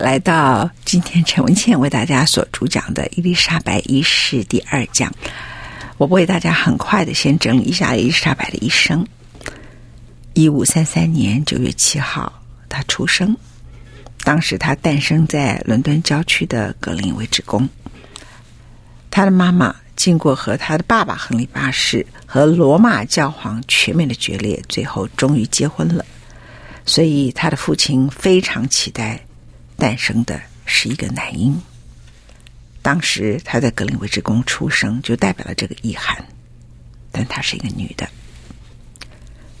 来到今天陈文茜为大家所主讲的伊丽莎白一世第二讲。我为大家很快的先整理一下伊丽莎白的一生。一五三三年九月七号，她出生。当时她诞生在伦敦郊区的格林威治宫。她的妈妈经过和她的爸爸亨利八世和罗马教皇全面的决裂，最后终于结婚了。所以她的父亲非常期待。诞生的是一个男婴。当时他在格林威治宫出生，就代表了这个意涵。但她是一个女的。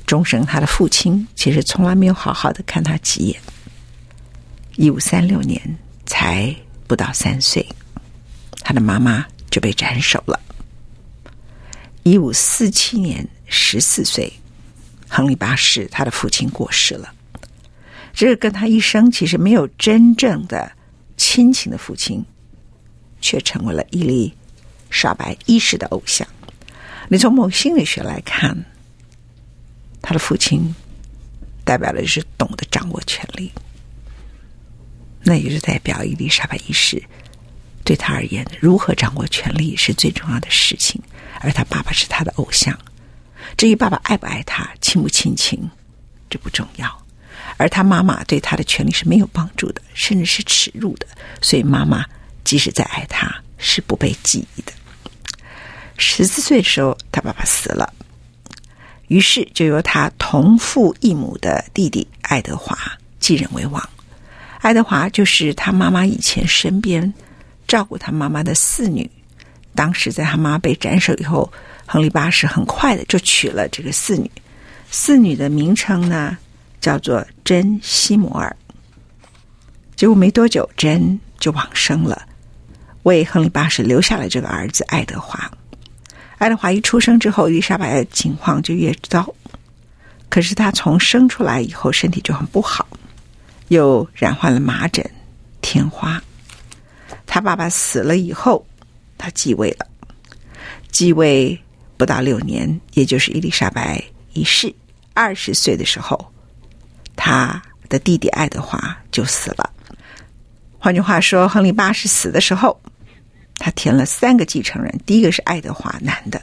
终生，他的父亲其实从来没有好好的看她几眼。一五三六年，才不到三岁，他的妈妈就被斩首了。一五四七年，十四岁，亨利八世他的父亲过世了。这个跟他一生其实没有真正的亲情的父亲，却成为了伊丽莎白一世的偶像。你从某心理学来看，他的父亲代表的是懂得掌握权力，那也是代表伊丽莎白一世对他而言，如何掌握权力是最重要的事情。而他爸爸是他的偶像，至于爸爸爱不爱他、亲不亲情，这不重要。而他妈妈对他的权利是没有帮助的，甚至是耻辱的，所以妈妈即使再爱他，是不被记忆的。十四岁的时候，他爸爸死了，于是就由他同父异母的弟弟爱德华继任为王。爱德华就是他妈妈以前身边照顾他妈妈的四女。当时在他妈被斩首以后，亨利八世很快的就娶了这个四女。四女的名称呢，叫做珍西摩尔，结果没多久，珍就往生了，为亨利八世留下了这个儿子爱德华。爱德华一出生之后，伊丽莎白的情况就越糟。可是他从生出来以后，身体就很不好，又染患了麻疹、天花。他爸爸死了以后，他继位了。继位不到六年，也就是伊丽莎白一世二十岁的时候。他的弟弟爱德华就死了。换句话说，亨利八世死的时候，他填了三个继承人：第一个是爱德华，男的；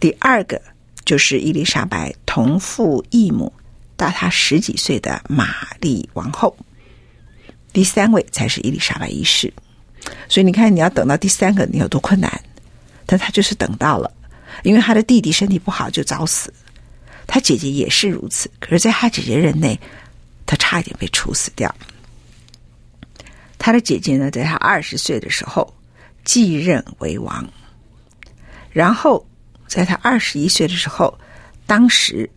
第二个就是伊丽莎白同父异母、大他十几岁的玛丽王后；第三位才是伊丽莎白一世。所以你看，你要等到第三个，你有多困难？但他就是等到了，因为他的弟弟身体不好，就早死。他姐姐也是如此，可是，在他姐姐任内，他差一点被处死掉。他的姐姐呢，在他二十岁的时候继任为王，然后在他二十一岁的时候，当时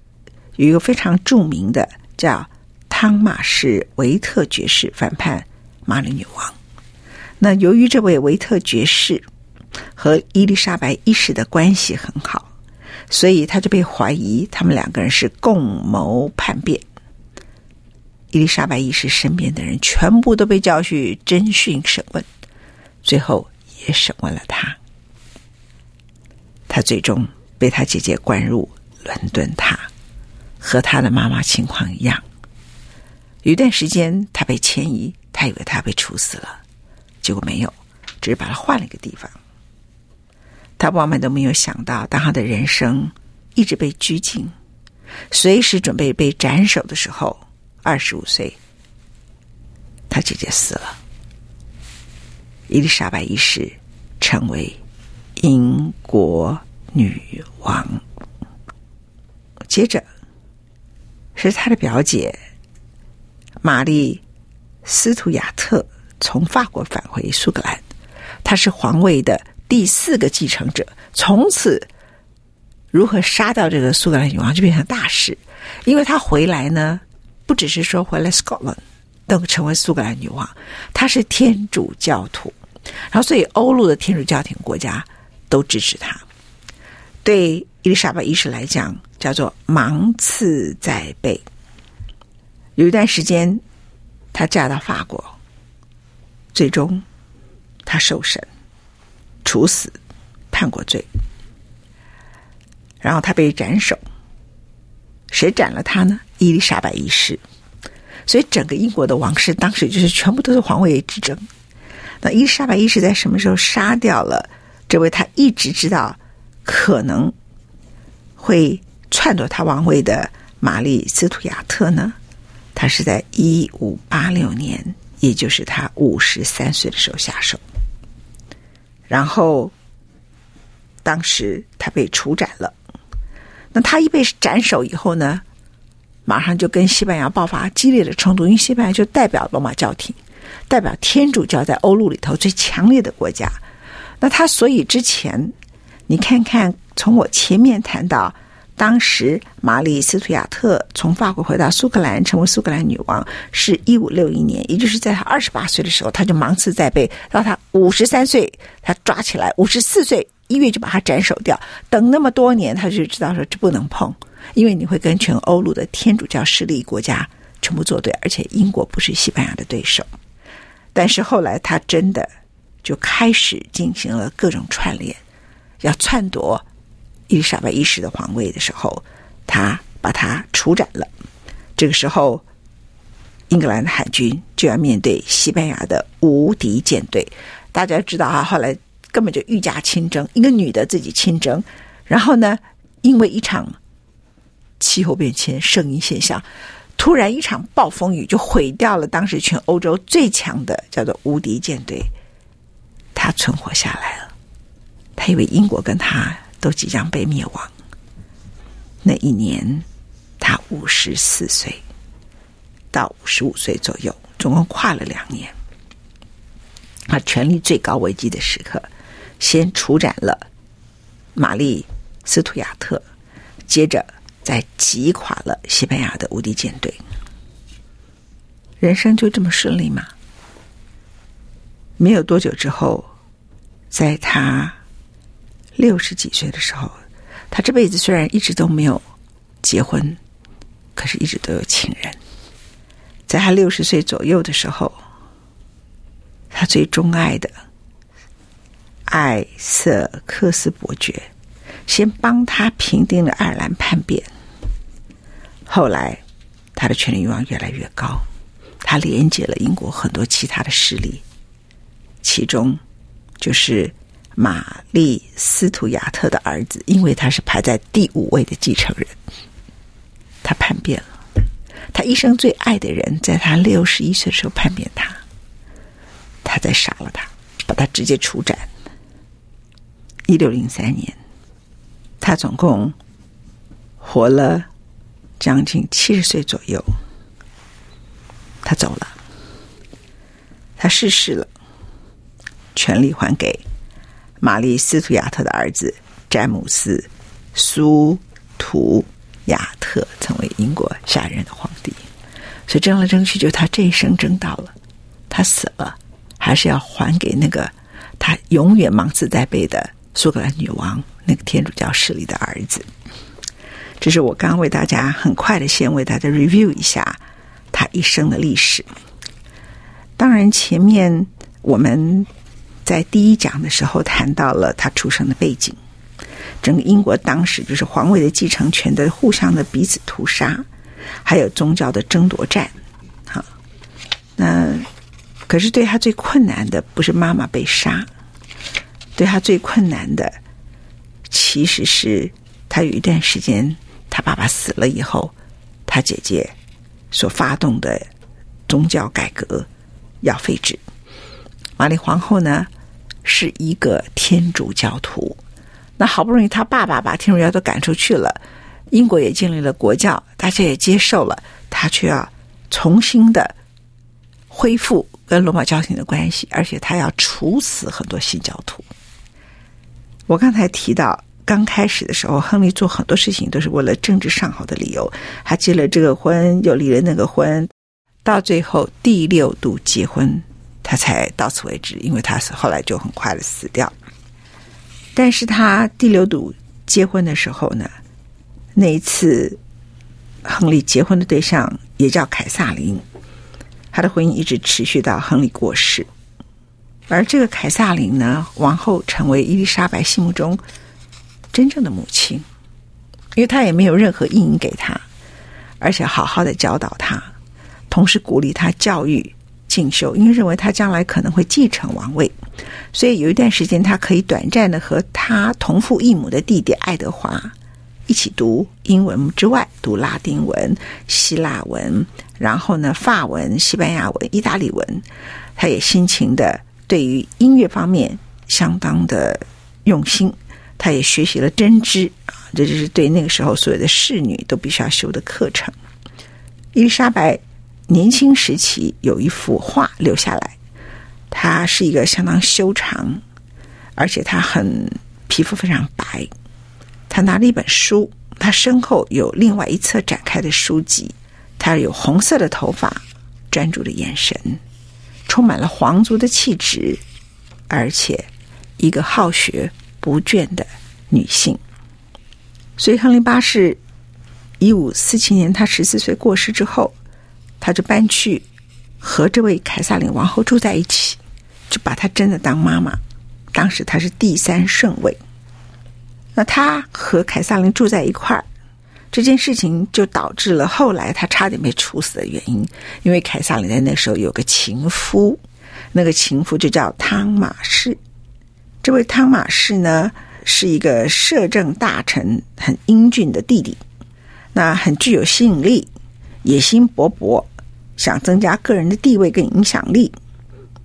有一个非常著名的叫汤马士维特爵士反叛玛丽女王。那由于这位维特爵士和伊丽莎白一世的关系很好。所以他就被怀疑，他们两个人是共谋叛变。伊丽莎白一世身边的人全部都被叫去侦讯审问，最后也审问了他。他最终被他姐姐关入伦敦塔，和他的妈妈情况一样。有一段时间，他被迁移，他以为他被处死了，结果没有，只是把他换了一个地方。他万万都没有想到，当他的人生一直被拘禁，随时准备被斩首的时候，二十五岁，他姐姐死了。伊丽莎白一世成为英国女王。接着是他的表姐玛丽斯图亚特从法国返回苏格兰，她是皇位的第四个继承者。从此，如何杀掉这个苏格兰女王就变成大事，因为她回来呢，不只是说回来 Scotland。都成为苏格兰女王，她是天主教徒，然后所以欧陆的天主教廷国家都支持她。对伊丽莎白一世来讲，叫做芒刺在背。有一段时间，她嫁到法国，最终她受审、处死、判过罪，然后他被斩首。谁斩了他呢？伊丽莎白一世。所以，整个英国的王室当时就是全部都是皇位之争。那伊丽莎白一世在什么时候杀掉了这位他一直知道可能会篡夺他王位的玛丽斯图亚特呢？他是在一五八六年，也就是他五十三岁的时候下手。然后，当时他被处斩了。那他一被斩首以后呢？马上就跟西班牙爆发激烈的冲突，因为西班牙就代表罗马教廷，代表天主教在欧陆里头最强烈的国家。那他所以之前，你看看，从我前面谈到，当时玛丽斯图亚特从法国回到苏格兰，成为苏格兰女王，是一五六一年，也就是在她二十八岁的时候，她就芒刺在背，到她五十三岁，她抓起来，五十四岁一月就把她斩首掉。等那么多年，她就知道说这不能碰。因为你会跟全欧陆的天主教势力国家全部作对，而且英国不是西班牙的对手。但是后来他真的就开始进行了各种串联，要篡夺伊丽莎白一世的皇位的时候，他把他处斩了。这个时候，英格兰的海军就要面对西班牙的无敌舰队。大家知道啊，后来根本就御驾亲征，一个女的自己亲征，然后呢，因为一场。气候变迁、圣婴现象，突然一场暴风雨就毁掉了当时全欧洲最强的叫做无敌舰队。他存活下来了，他以为英国跟他都即将被灭亡。那一年，他五十四岁到五十五岁左右，总共跨了两年。他权力最高危机的时刻，先处斩了玛丽斯图亚特，接着。再击垮了西班牙的无敌舰队，人生就这么顺利吗？没有多久之后，在他六十几岁的时候，他这辈子虽然一直都没有结婚，可是一直都有情人。在他六十岁左右的时候，他最钟爱的艾瑟克斯伯爵，先帮他平定了爱尔兰叛变。后来，他的权力欲望越来越高，他连接了英国很多其他的势力，其中就是玛丽斯图亚特的儿子，因为他是排在第五位的继承人，他叛变了，他一生最爱的人，在他六十一岁的时候叛变他，他再杀了他，把他直接处斩。一六零三年，他总共活了。将近七十岁左右，他走了，他逝世了，权力还给玛丽斯图亚特的儿子詹姆斯苏图亚特，成为英国下任的皇帝。所以争来争去，就他这一生争到了，他死了，还是要还给那个他永远芒刺在背的苏格兰女王，那个天主教势力的儿子。这是我刚刚为大家很快的先为大家 review 一下他一生的历史。当然，前面我们在第一讲的时候谈到了他出生的背景，整个英国当时就是皇位的继承权的互相的彼此屠杀，还有宗教的争夺战。哈，那可是对他最困难的不是妈妈被杀，对他最困难的其实是他有一段时间，他爸爸死了以后，他姐姐所发动的宗教改革要废止。玛丽皇后呢，是一个天主教徒，那好不容易他爸爸把天主教都赶出去了，英国也建立了国教，大家也接受了，他却要重新的恢复跟罗马教廷的关系，而且他要处死很多新教徒。我刚才提到，刚开始的时候，亨利做很多事情都是为了政治上好的理由，他结了这个婚，又离了那个婚，到最后第六度结婚，他才到此为止，因为他是后来就很快的死掉。但是他第六度结婚的时候呢，那一次亨利结婚的对象也叫凯萨琳，他的婚姻一直持续到亨利过世。而这个凯萨琳呢，王后成为伊丽莎白心目中真正的母亲，因为她也没有任何阴影给她，而且好好的教导她，同时鼓励她教育进修，因为认为他将来可能会继承王位，所以有一段时间，他可以短暂的和他同父异母的弟弟爱德华一起读英文之外，读拉丁文、希腊文，然后呢，法文、西班牙文、意大利文，他也辛勤的。对于音乐方面相当的用心，他也学习了针织啊，这就是对那个时候所有的侍女都必须要修的课程。伊丽莎白年轻时期有一幅画留下来，她是一个相当修长，而且她很皮肤非常白。她拿了一本书，她身后有另外一侧展开的书籍，她有红色的头发，专注的眼神。充满了皇族的气质，而且一个好学不倦的女性。所以，亨利八世一五四七年他十四岁过世之后，他就搬去和这位凯撒琳王后住在一起，就把她真的当妈妈。当时她是第三顺位。那他和凯撒琳住在一块儿。这件事情就导致了后来他差点被处死的原因，因为凯撒琳在那时候有个情夫，那个情夫就叫汤马士。这位汤马士呢，是一个摄政大臣，很英俊的弟弟，那很具有吸引力，野心勃勃，想增加个人的地位跟影响力。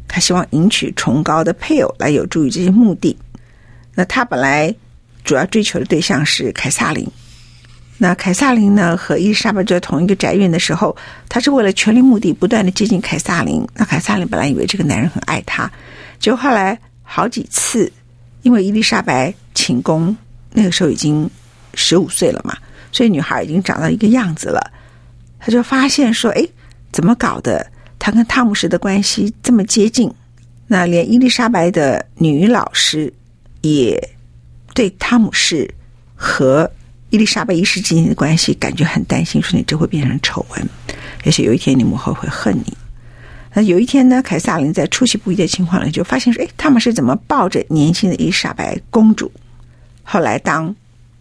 他希望迎娶崇高的配偶来有助于这些目的。那他本来主要追求的对象是凯撒琳。那凯撒琳呢，和伊丽莎白在同一个宅院的时候，他是为了权力目的不断的接近凯撒琳。那凯撒琳本来以为这个男人很爱她，结果后来好几次，因为伊丽莎白寝宫那个时候已经十五岁了嘛，所以女孩已经长到一个样子了，他就发现说：“哎，怎么搞的？他跟汤姆士的关系这么接近？那连伊丽莎白的女老师也对汤姆士和。”伊丽莎白一世之间的关系，感觉很担心，说你这会变成丑闻，也许有一天你母后会恨你。那有一天呢，凯撒琳在出其不意的情况里，就发现说：“哎，汤姆是怎么抱着年轻的伊丽莎白公主？”后来，当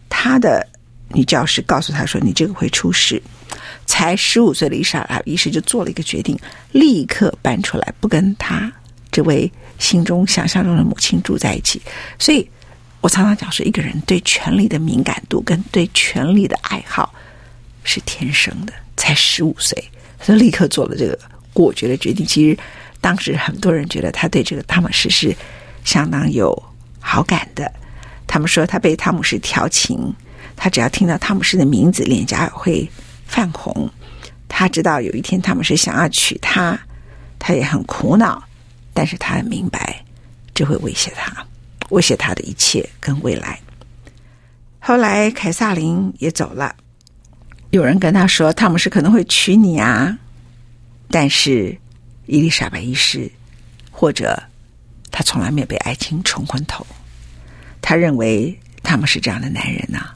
他的女教师告诉他说：“你这个会出事。”才十五岁的伊莎拉一世就做了一个决定，立刻搬出来，不跟他这位心中想象中的母亲住在一起。所以。我常常讲说，一个人对权力的敏感度跟对权力的爱好是天生的。才十五岁，他就立刻做了这个果决的决定。其实当时很多人觉得他对这个汤姆士是相当有好感的。他们说他被汤姆士调情，他只要听到汤姆士的名字，脸颊会泛红。他知道有一天他们是想要娶她，他也很苦恼，但是他很明白这会威胁他。威胁他的一切跟未来。后来凯撒琳也走了，有人跟他说：“汤姆士可能会娶你啊。”但是伊丽莎白一世，或者他从来没有被爱情冲昏头。他认为汤姆士这样的男人呐、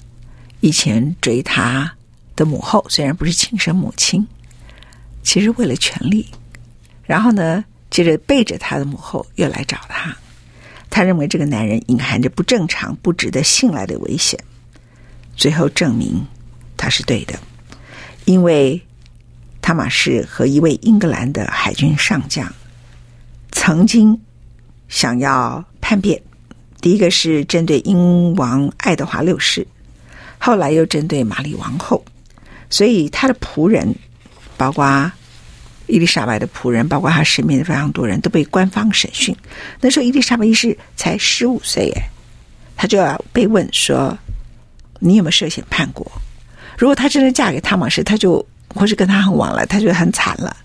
以前追他的母后虽然不是亲生母亲，其实为了权力，然后呢，接着背着他的母后又来找他。他认为这个男人隐含着不正常、不值得信赖的危险，最后证明他是对的，因为汤马士和一位英格兰的海军上将曾经想要叛变，第一个是针对英王爱德华六世，后来又针对玛丽王后，所以他的仆人，包括伊丽莎白的仆人，包括他身边的非常多人都被官方审讯。那时候伊丽莎白一世才十五岁，哎，他就要被问说：“你有没有涉嫌叛国？”如果她真的嫁给汤马士，他就或是跟他很往来，他就很惨了。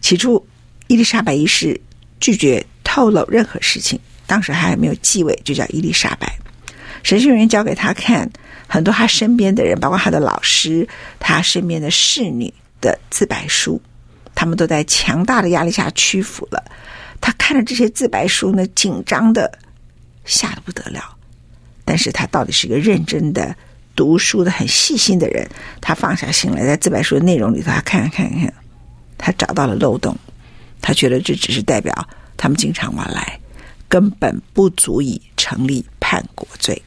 起初，伊丽莎白一世拒绝透露任何事情。当时还没有继位，就叫伊丽莎白。审讯员交给他看很多他身边的人，包括他的老师、他身边的侍女的自白书，他们都在强大的压力下屈服了。他看着这些自白书呢，紧张的吓得不得了。但是他到底是一个认真的。读书的很细心的人，他放下心来，在自白书的内容里头，他看看看，他找到了漏洞，他觉得这只是代表他们经常往来，根本不足以成立叛国罪，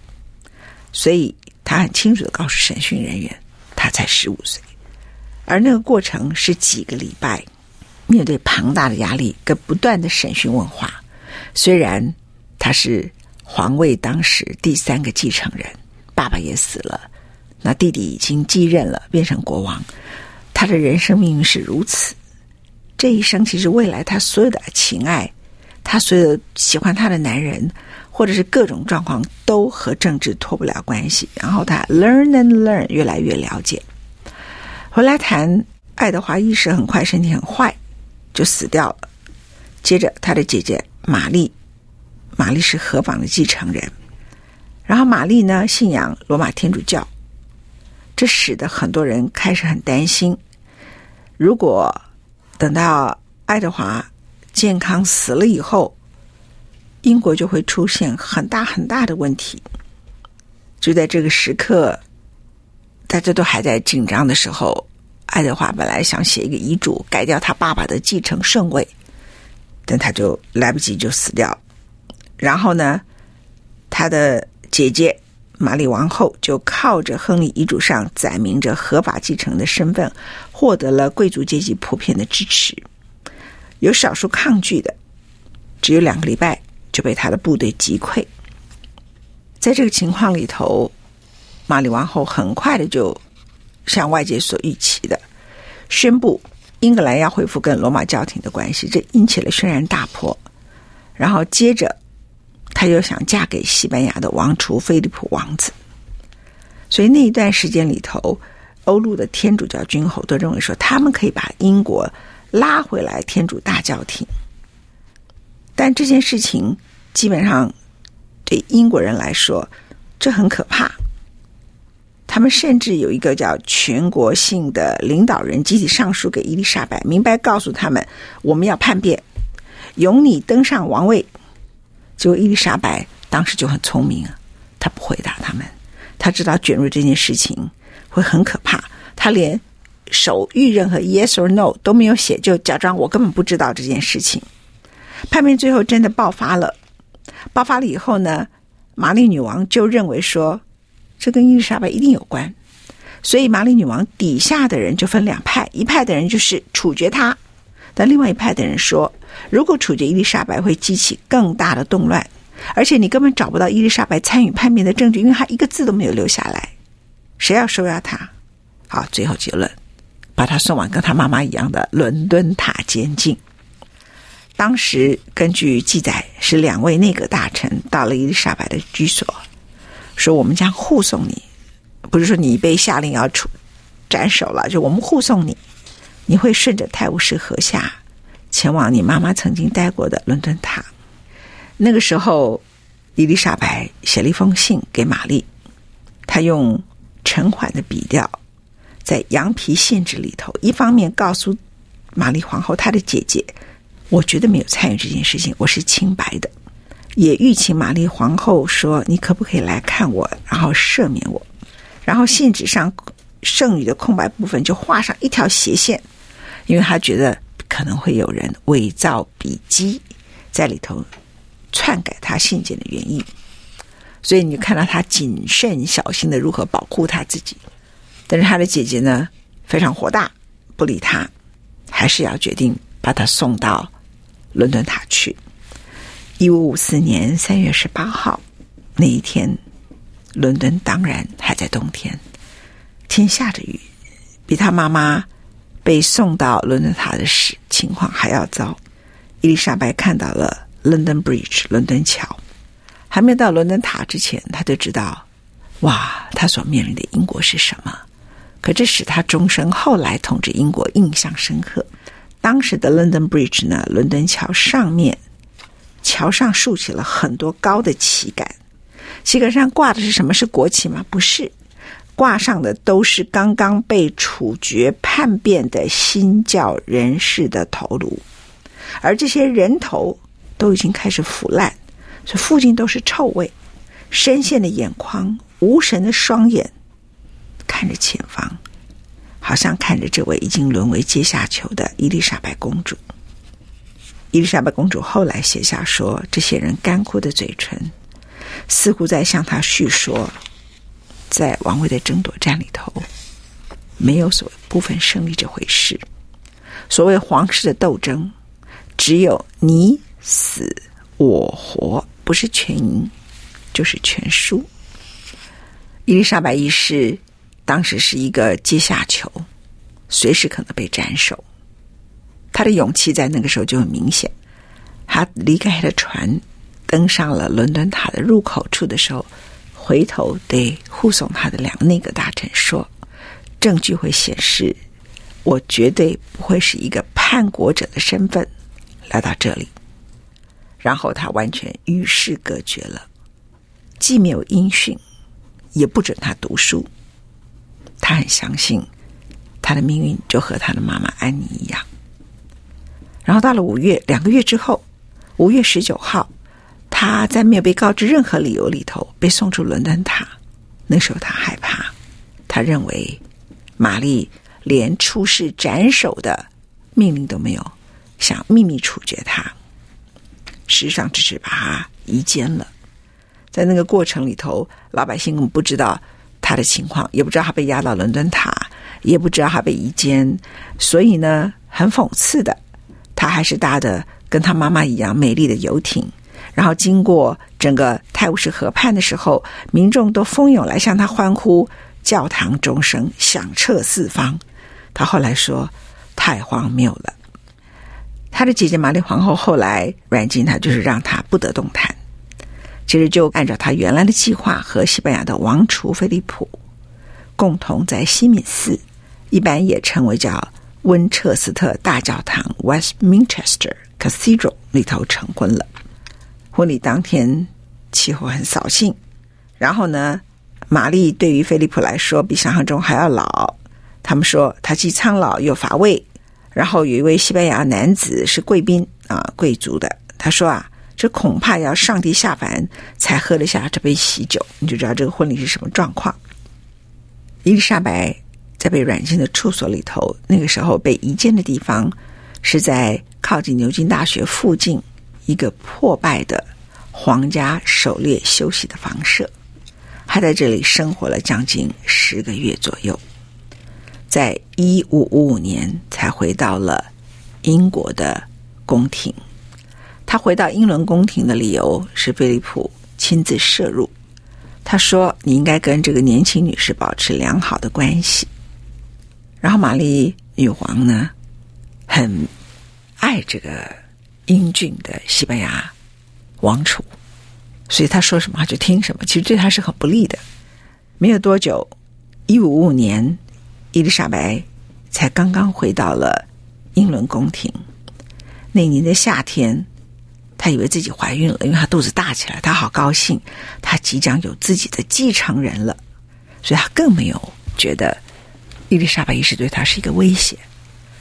所以他很清楚的告诉审讯人员，他才十五岁，而那个过程是几个礼拜，面对庞大的压力跟不断的审讯问话，虽然他是皇位当时第三个继承人。爸爸也死了，那弟弟已经继任了，变成国王。他的人生命运是如此，这一生其实未来他所有的情爱，他所有喜欢他的男人，或者是各种状况，都和政治脱不了关系。然后他 learn and learn，越来越了解。回来谈爱德华一世，很快身体很坏，就死掉了。接着他的姐姐玛丽，玛丽是合法的继承人。然后玛丽呢，信仰罗马天主教，这使得很多人开始很担心，如果等到爱德华健康死了以后，英国就会出现很大很大的问题。就在这个时刻，大家都还在紧张的时候，爱德华本来想写一个遗嘱，改掉他爸爸的继承顺位，但他就来不及就死掉。然后呢，他的。姐姐玛丽王后就靠着亨利遗嘱上载明着合法继承的身份，获得了贵族阶级普遍的支持。有少数抗拒的，只有两个礼拜就被他的部队击溃。在这个情况里头，玛丽王后很快的就像外界所预期的宣布，英格兰要恢复跟罗马教廷的关系，这引起了轩然大波。然后接着。她又想嫁给西班牙的王储菲利普王子，所以那一段时间里头，欧陆的天主教君侯都认为说，他们可以把英国拉回来天主大教廷。但这件事情基本上对英国人来说，这很可怕。他们甚至有一个叫全国性的领导人集体上书给伊丽莎白，明白告诉他们，我们要叛变，由你登上王位。结果伊丽莎白当时就很聪明啊，她不回答他们，她知道卷入这件事情会很可怕，她连手谕任何 yes or no 都没有写，就假装我根本不知道这件事情。叛变最后真的爆发了，爆发了以后呢，玛丽女王就认为说这跟伊丽莎白一定有关，所以玛丽女王底下的人就分两派，一派的人就是处决她。但另外一派的人说，如果处决伊丽莎白会激起更大的动乱，而且你根本找不到伊丽莎白参与叛变的证据，因为她一个字都没有留下来。谁要收押她？好，最后结论，把她送往跟她妈妈一样的伦敦塔监禁。当时根据记载，是两位内阁大臣到了伊丽莎白的居所，说我们将护送你，不是说你被下令要处斩首了，就我们护送你。你会顺着泰晤士河下，前往你妈妈曾经待过的伦敦塔。那个时候，伊丽莎白写了一封信给玛丽，她用沉缓的笔调，在羊皮信纸里头，一方面告诉玛丽皇后她的姐姐，我绝对没有参与这件事情，我是清白的，也吁请玛丽皇后说，你可不可以来看我，然后赦免我。然后信纸上剩余的空白部分就画上一条斜线。因为他觉得可能会有人伪造笔迹，在里头篡改他信件的原因，所以你看到他谨慎小心的如何保护他自己。但是他的姐姐呢，非常火大，不理他，还是要决定把他送到伦敦塔去。一五五四年三月十八号，那一天，伦敦当然还在冬天，天下着雨，比他妈妈被送到伦敦塔的时情况还要糟。伊丽莎白看到了 London Bridge 伦敦桥，还没到伦敦塔之前，他就知道，哇，他所面临的英国是什么。可这使他终生后来统治英国印象深刻。当时的 London Bridge 呢，伦敦桥上面，桥上竖起了很多高的旗杆，旗杆上挂的是什么？是国旗吗？不是，挂上的都是刚刚被处决叛变的新教人士的头颅，而这些人头都已经开始腐烂，所以附近都是臭味，深陷的眼眶，无神的双眼。看着前方，好像看着这位已经沦为阶下囚的伊丽莎白公主。伊丽莎白公主后来写下说：“这些人干枯的嘴唇，似乎在向她叙说，在王位的争夺战里头，没有所谓部分胜利这回事。所谓皇室的斗争，只有你死我活，不是全赢就是全输。”伊丽莎白一世。当时是一个阶下囚，随时可能被斩首。他的勇气在那个时候就很明显。他离开了船，登上了伦敦塔的入口处的时候，回头对护送他的两个内阁大臣说：“证据会显示，我绝对不会是一个叛国者的身份来到这里。”然后他完全与世隔绝了，既没有音讯，也不准他读书。他很相信，他的命运就和他的妈妈安妮一样。然后到了五月，两个月之后，五月十九号，他在没有被告知任何理由里头被送出伦敦塔。那时候他害怕，他认为玛丽连出示斩首的命令都没有，想秘密处决他。实际上只是把他移监了。在那个过程里头，老百姓根本不知道。他的情况也不知道，他被押到伦敦塔，也不知道他被移监，所以呢，很讽刺的，他还是搭的跟他妈妈一样美丽的游艇，然后经过整个泰晤士河畔的时候，民众都蜂拥来向他欢呼，教堂钟声响彻四方。他后来说，太荒谬了。他的姐姐玛丽皇后后来软禁他，就是让他不得动弹。其实就按照他原来的计划，和西班牙的王储菲利普共同在西敏寺，一般也称为叫温彻斯特大教堂 （Westminster Cathedral） 里头成婚了。婚礼当天气候很扫兴，然后呢，玛丽对于菲利普来说比想象中还要老。他们说他既苍老又乏味。然后有一位西班牙男子是贵宾啊，贵族的，他说啊。这恐怕要上帝下凡才喝得下这杯喜酒，你就知道这个婚礼是什么状况。伊丽莎白在被软禁的处所里头，那个时候被移监的地方是在靠近牛津大学附近一个破败的皇家狩猎休息的房舍，她在这里生活了将近十个月左右，在一五五五年才回到了英国的宫廷。他回到英伦宫廷的理由是菲利普亲自摄入。他说：“你应该跟这个年轻女士保持良好的关系。”然后玛丽女王呢，很爱这个英俊的西班牙王储，所以他说什么就听什么。其实对他是很不利的。没有多久，一五五五年，伊丽莎白才刚刚回到了英伦宫廷。那年的夏天。她以为自己怀孕了，因为她肚子大起来，她好高兴，她即将有自己的继承人了，所以她更没有觉得伊丽莎白一世对她是一个威胁。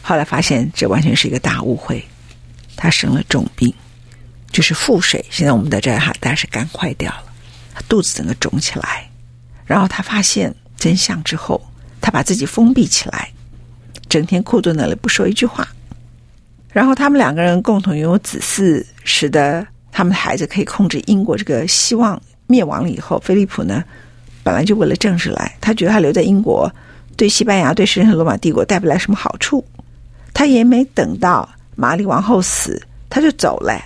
后来发现这完全是一个大误会，她生了重病，就是腹水。现在我们在这儿哈，但是肝坏掉了，肚子整个肿起来。然后她发现真相之后，她把自己封闭起来，整天哭在那里不说一句话。然后他们两个人共同拥有子嗣，使得他们的孩子可以控制英国。这个希望灭亡了以后，菲利普呢，本来就为了政治来，他觉得他留在英国对西班牙、对神圣罗马帝国带不来什么好处。他也没等到玛丽王后死，他就走了，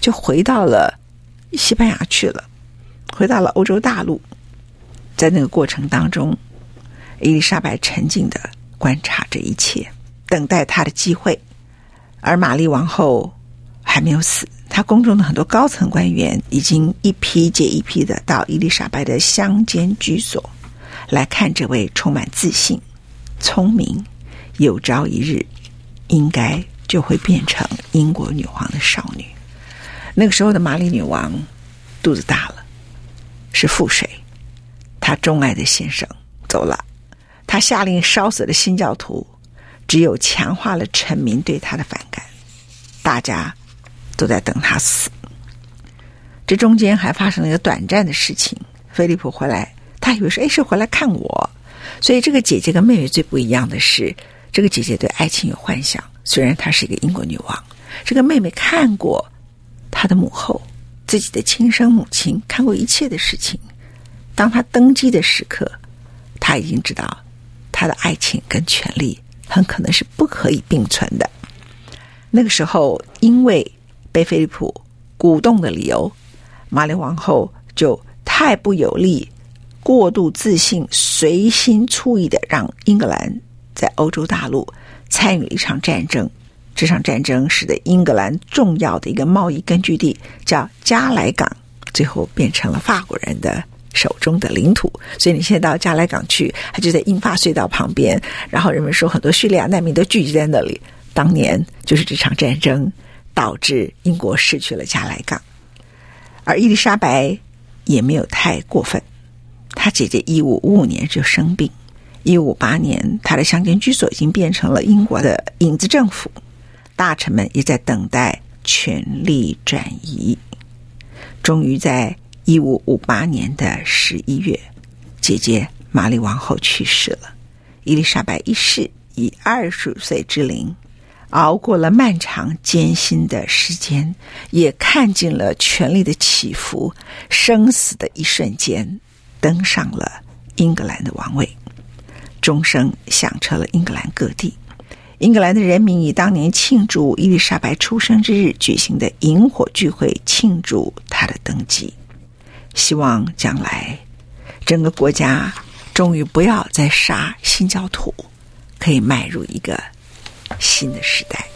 就回到了西班牙去了。回到了欧洲大陆，在那个过程当中，伊丽莎白沉静的观察这一切，等待他的机会。而玛丽王后还没有死，他宫中的很多高层官员已经一批接一批的到伊丽莎白的乡间居所来看这位充满自信、聪明、有朝一日应该就会变成英国女皇的少女。那个时候的玛丽女王肚子大了。是腹水，他钟爱的先生走了，他下令烧死了新教徒，只有强化了臣民对他的反感，大家都在等他死。这中间还发生了一个短暂的事情，菲利普回来，他以为说，哎，是回来看我，所以这个姐姐跟妹妹最不一样的是，这个姐姐对爱情有幻想，虽然她是一个英国女王，这个妹妹看过她的母后。自己的亲生母亲看过一切的事情，当她登基的时刻，她已经知道她的爱情跟权力很可能是不可以并存的。那个时候，因为被菲利普鼓动的理由，玛丽王后就太不有力、过度自信、随心粗意的让英格兰在欧洲大陆参与了一场战争。这场战争使得英格兰重要的一个贸易根据地叫加莱港，最后变成了法国人的手中的领土。所以你现在到加莱港去，它就在英法隧道旁边。然后人们说，很多叙利亚难民都聚集在那里。当年就是这场战争导致英国失去了加莱港，而伊丽莎白也没有太过分。她姐姐一五五五年就生病，一五八年她的乡间居所已经变成了英国的影子政府。大臣们也在等待权力转移。终于在一五五八年的十一月，姐姐玛丽王后去世了。伊丽莎白一世以二十岁之龄，熬过了漫长艰辛的时间，也看尽了权力的起伏、生死的一瞬间，登上了英格兰的王位，钟声响彻了英格兰各地。英格兰的人民以当年庆祝伊丽莎白出生之日举行的萤火聚会庆祝她的登基，希望将来整个国家终于不要再杀新教徒，可以迈入一个新的时代。